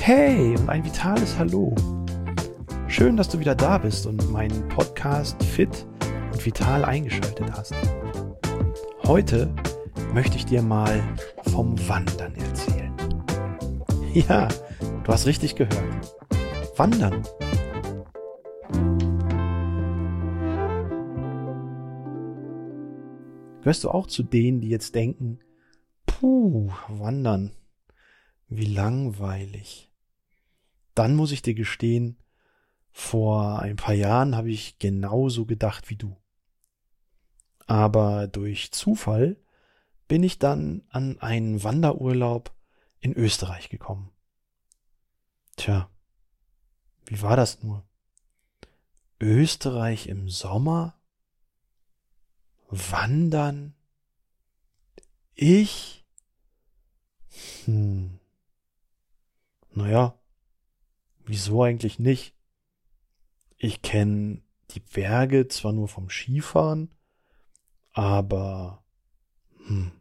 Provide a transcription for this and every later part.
Hey und ein vitales Hallo. Schön, dass du wieder da bist und meinen Podcast Fit und Vital eingeschaltet hast. Heute möchte ich dir mal vom Wandern erzählen. Ja, du hast richtig gehört. Wandern. Gehörst du auch zu denen, die jetzt denken, puh, wandern, wie langweilig. Dann muss ich dir gestehen, vor ein paar Jahren habe ich genauso gedacht wie du. Aber durch Zufall bin ich dann an einen Wanderurlaub in Österreich gekommen. Tja, wie war das nur? Österreich im Sommer? Wandern? Ich? Hm. Naja, wieso eigentlich nicht? Ich kenne die Berge zwar nur vom Skifahren, aber hm,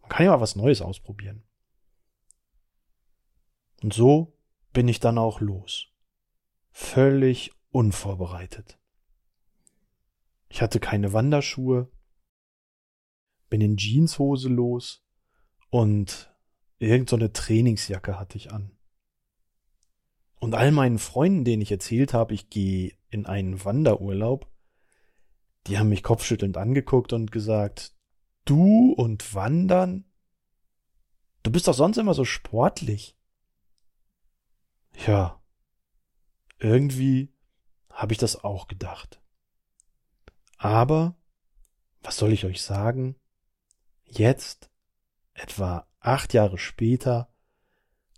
man kann ja mal was Neues ausprobieren. Und so bin ich dann auch los. Völlig unvorbereitet. Ich hatte keine Wanderschuhe, bin in Jeanshose los und irgendeine so Trainingsjacke hatte ich an. Und all meinen Freunden, denen ich erzählt habe, ich gehe in einen Wanderurlaub, die haben mich kopfschüttelnd angeguckt und gesagt, du und Wandern? Du bist doch sonst immer so sportlich. Ja, irgendwie habe ich das auch gedacht. Aber, was soll ich euch sagen? Jetzt, etwa acht Jahre später,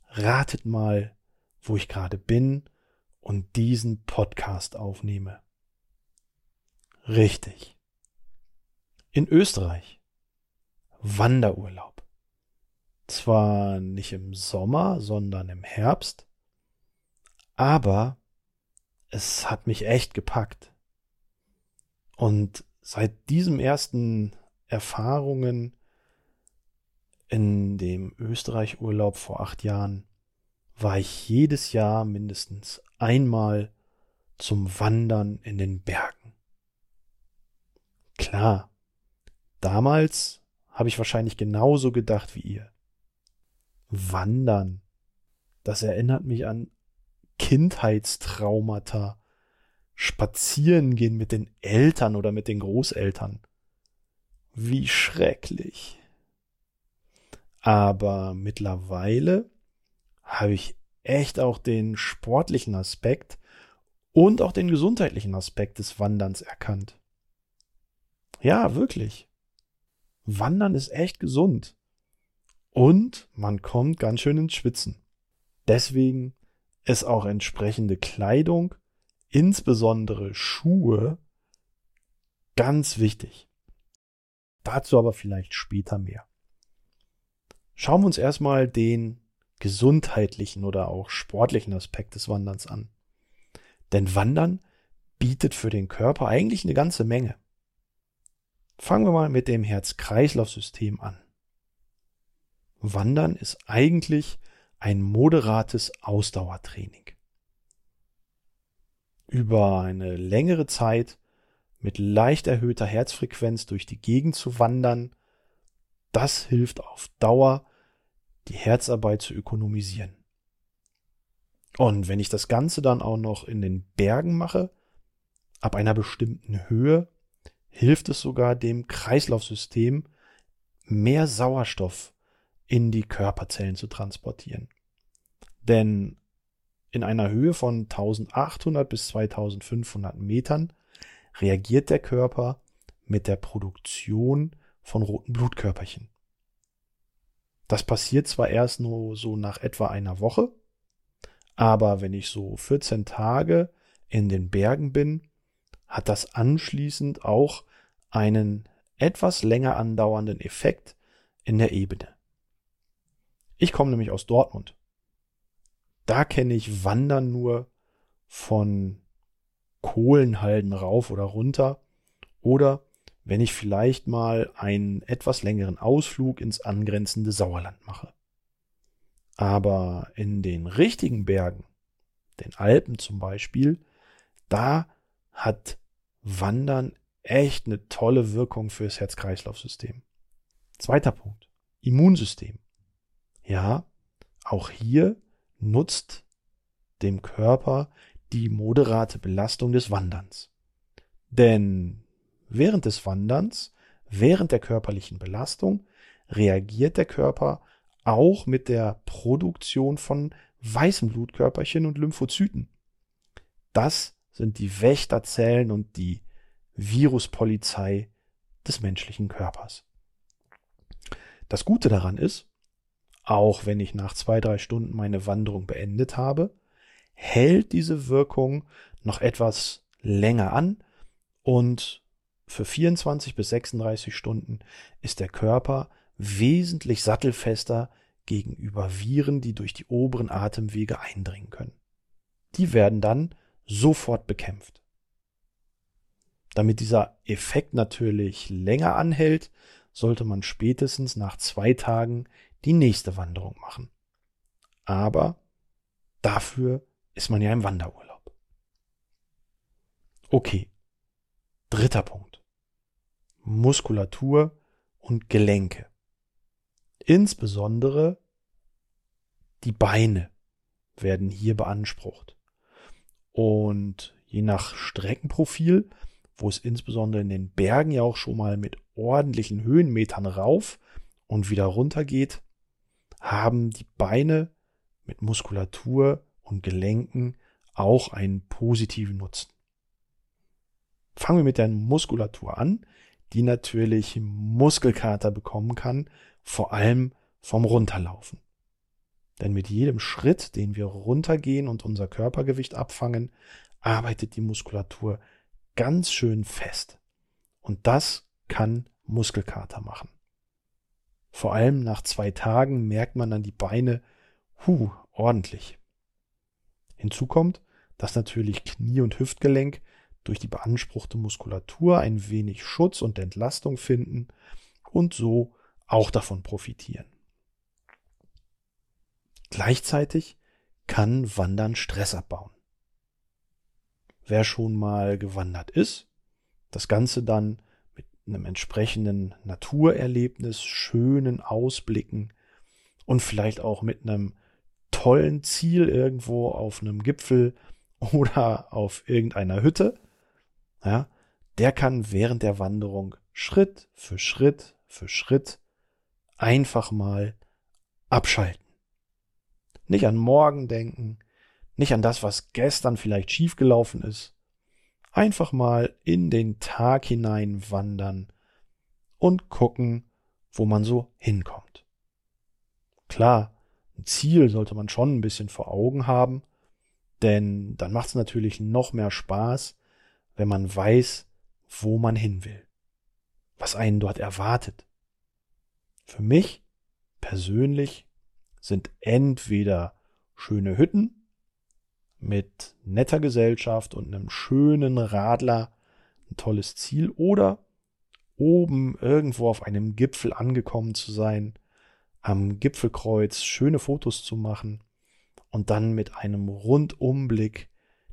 ratet mal, wo ich gerade bin und diesen Podcast aufnehme. Richtig. In Österreich. Wanderurlaub. Zwar nicht im Sommer, sondern im Herbst, aber es hat mich echt gepackt. Und seit diesem ersten Erfahrungen in dem Österreich-Urlaub vor acht Jahren war ich jedes Jahr mindestens einmal zum Wandern in den Bergen. Klar, damals habe ich wahrscheinlich genauso gedacht wie ihr. Wandern, das erinnert mich an Kindheitstraumata, spazieren gehen mit den Eltern oder mit den Großeltern. Wie schrecklich. Aber mittlerweile habe ich echt auch den sportlichen Aspekt und auch den gesundheitlichen Aspekt des Wanderns erkannt. Ja, wirklich. Wandern ist echt gesund. Und man kommt ganz schön ins Schwitzen. Deswegen ist auch entsprechende Kleidung, insbesondere Schuhe, ganz wichtig. Dazu aber vielleicht später mehr. Schauen wir uns erstmal den gesundheitlichen oder auch sportlichen Aspekt des Wanderns an. Denn Wandern bietet für den Körper eigentlich eine ganze Menge. Fangen wir mal mit dem Herz-Kreislauf-System an. Wandern ist eigentlich ein moderates Ausdauertraining. Über eine längere Zeit mit leicht erhöhter Herzfrequenz durch die Gegend zu wandern, das hilft auf Dauer, die Herzarbeit zu ökonomisieren. Und wenn ich das Ganze dann auch noch in den Bergen mache, ab einer bestimmten Höhe, hilft es sogar dem Kreislaufsystem, mehr Sauerstoff in die Körperzellen zu transportieren. Denn in einer Höhe von 1800 bis 2500 Metern reagiert der Körper mit der Produktion von roten Blutkörperchen. Das passiert zwar erst nur so nach etwa einer Woche, aber wenn ich so 14 Tage in den Bergen bin, hat das anschließend auch einen etwas länger andauernden Effekt in der Ebene. Ich komme nämlich aus Dortmund. Da kenne ich Wandern nur von Kohlenhalden rauf oder runter oder wenn ich vielleicht mal einen etwas längeren Ausflug ins angrenzende Sauerland mache. Aber in den richtigen Bergen, den Alpen zum Beispiel, da hat Wandern echt eine tolle Wirkung fürs Herz-Kreislauf-System. Zweiter Punkt. Immunsystem. Ja, auch hier nutzt dem Körper die moderate Belastung des Wanderns. Denn während des Wanderns, während der körperlichen Belastung, reagiert der Körper auch mit der Produktion von weißen Blutkörperchen und Lymphozyten. Das sind die Wächterzellen und die Viruspolizei des menschlichen Körpers. Das Gute daran ist, auch wenn ich nach zwei, drei Stunden meine Wanderung beendet habe, hält diese Wirkung noch etwas länger an und für 24 bis 36 Stunden ist der Körper wesentlich sattelfester gegenüber Viren, die durch die oberen Atemwege eindringen können. Die werden dann sofort bekämpft. Damit dieser Effekt natürlich länger anhält, sollte man spätestens nach zwei Tagen die nächste Wanderung machen. Aber dafür ist man ja im Wanderurlaub. Okay. Dritter Punkt. Muskulatur und Gelenke. Insbesondere die Beine werden hier beansprucht. Und je nach Streckenprofil, wo es insbesondere in den Bergen ja auch schon mal mit ordentlichen Höhenmetern rauf und wieder runter geht, haben die Beine mit Muskulatur und Gelenken auch einen positiven Nutzen. Fangen wir mit der Muskulatur an, die natürlich Muskelkater bekommen kann, vor allem vom Runterlaufen. Denn mit jedem Schritt, den wir runtergehen und unser Körpergewicht abfangen, arbeitet die Muskulatur ganz schön fest. Und das kann Muskelkater machen. Vor allem nach zwei Tagen merkt man dann die Beine, hu, ordentlich. Hinzu kommt, dass natürlich Knie und Hüftgelenk durch die beanspruchte Muskulatur ein wenig Schutz und Entlastung finden und so auch davon profitieren. Gleichzeitig kann Wandern Stress abbauen. Wer schon mal gewandert ist, das Ganze dann einem entsprechenden Naturerlebnis, schönen Ausblicken und vielleicht auch mit einem tollen Ziel irgendwo auf einem Gipfel oder auf irgendeiner Hütte, ja, der kann während der Wanderung Schritt für Schritt für Schritt einfach mal abschalten. Nicht an morgen denken, nicht an das, was gestern vielleicht schiefgelaufen ist, einfach mal in den Tag hinein wandern und gucken, wo man so hinkommt. Klar, ein Ziel sollte man schon ein bisschen vor Augen haben, denn dann macht es natürlich noch mehr Spaß, wenn man weiß, wo man hin will, was einen dort erwartet. Für mich persönlich sind entweder schöne Hütten mit netter Gesellschaft und einem schönen Radler ein tolles Ziel oder oben irgendwo auf einem Gipfel angekommen zu sein, am Gipfelkreuz schöne Fotos zu machen und dann mit einem Rundumblick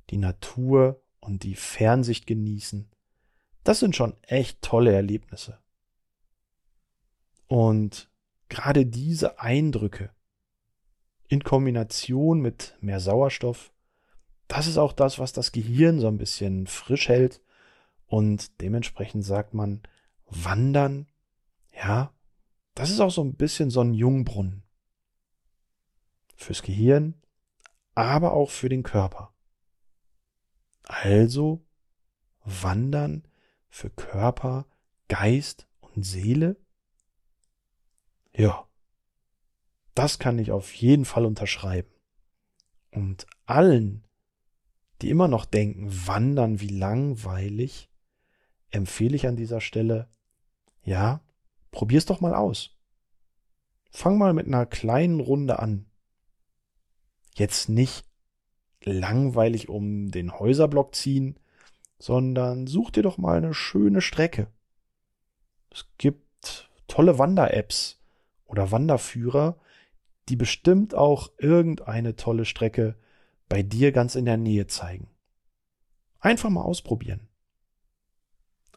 die Natur und die Fernsicht genießen. Das sind schon echt tolle Erlebnisse. Und gerade diese Eindrücke in Kombination mit mehr Sauerstoff das ist auch das, was das Gehirn so ein bisschen frisch hält. Und dementsprechend sagt man, wandern, ja, das ist auch so ein bisschen so ein Jungbrunnen. Fürs Gehirn, aber auch für den Körper. Also wandern für Körper, Geist und Seele? Ja, das kann ich auf jeden Fall unterschreiben. Und allen, die immer noch denken, wandern, wie langweilig, empfehle ich an dieser Stelle, ja, probier's doch mal aus. Fang mal mit einer kleinen Runde an. Jetzt nicht langweilig um den Häuserblock ziehen, sondern such dir doch mal eine schöne Strecke. Es gibt tolle Wander-Apps oder Wanderführer, die bestimmt auch irgendeine tolle Strecke bei dir ganz in der Nähe zeigen. Einfach mal ausprobieren.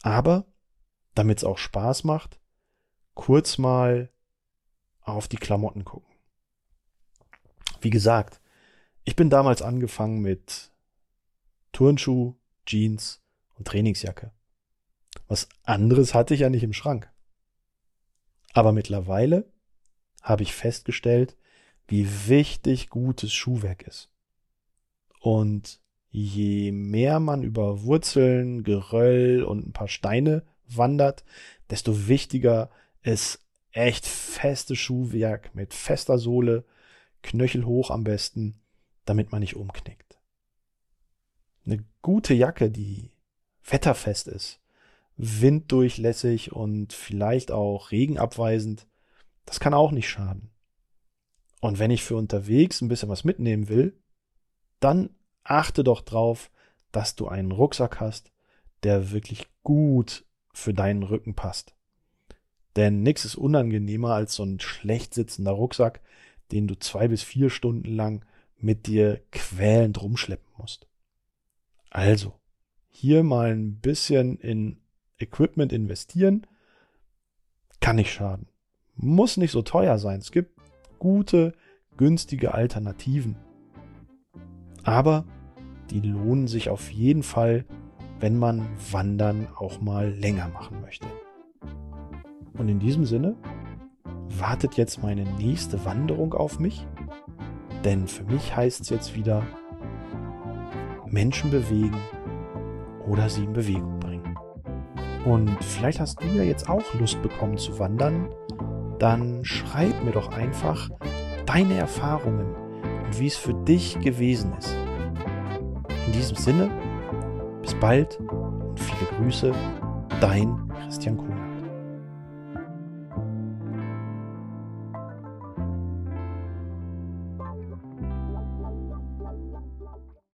Aber, damit es auch Spaß macht, kurz mal auf die Klamotten gucken. Wie gesagt, ich bin damals angefangen mit Turnschuh, Jeans und Trainingsjacke. Was anderes hatte ich ja nicht im Schrank. Aber mittlerweile habe ich festgestellt, wie wichtig gutes Schuhwerk ist. Und je mehr man über Wurzeln, Geröll und ein paar Steine wandert, desto wichtiger ist echt festes Schuhwerk mit fester Sohle, knöchelhoch am besten, damit man nicht umknickt. Eine gute Jacke, die wetterfest ist, winddurchlässig und vielleicht auch regenabweisend, das kann auch nicht schaden. Und wenn ich für unterwegs ein bisschen was mitnehmen will, dann achte doch drauf, dass du einen Rucksack hast, der wirklich gut für deinen Rücken passt. Denn nichts ist unangenehmer als so ein schlecht sitzender Rucksack, den du zwei bis vier Stunden lang mit dir quälend rumschleppen musst. Also, hier mal ein bisschen in Equipment investieren, kann nicht schaden. Muss nicht so teuer sein. Es gibt gute, günstige Alternativen. Aber die lohnen sich auf jeden Fall, wenn man Wandern auch mal länger machen möchte. Und in diesem Sinne wartet jetzt meine nächste Wanderung auf mich, denn für mich heißt es jetzt wieder Menschen bewegen oder sie in Bewegung bringen. Und vielleicht hast du ja jetzt auch Lust bekommen zu wandern, dann schreib mir doch einfach deine Erfahrungen und wie es für dich gewesen ist. In diesem Sinne, bis bald und viele Grüße, dein Christian Kuhn.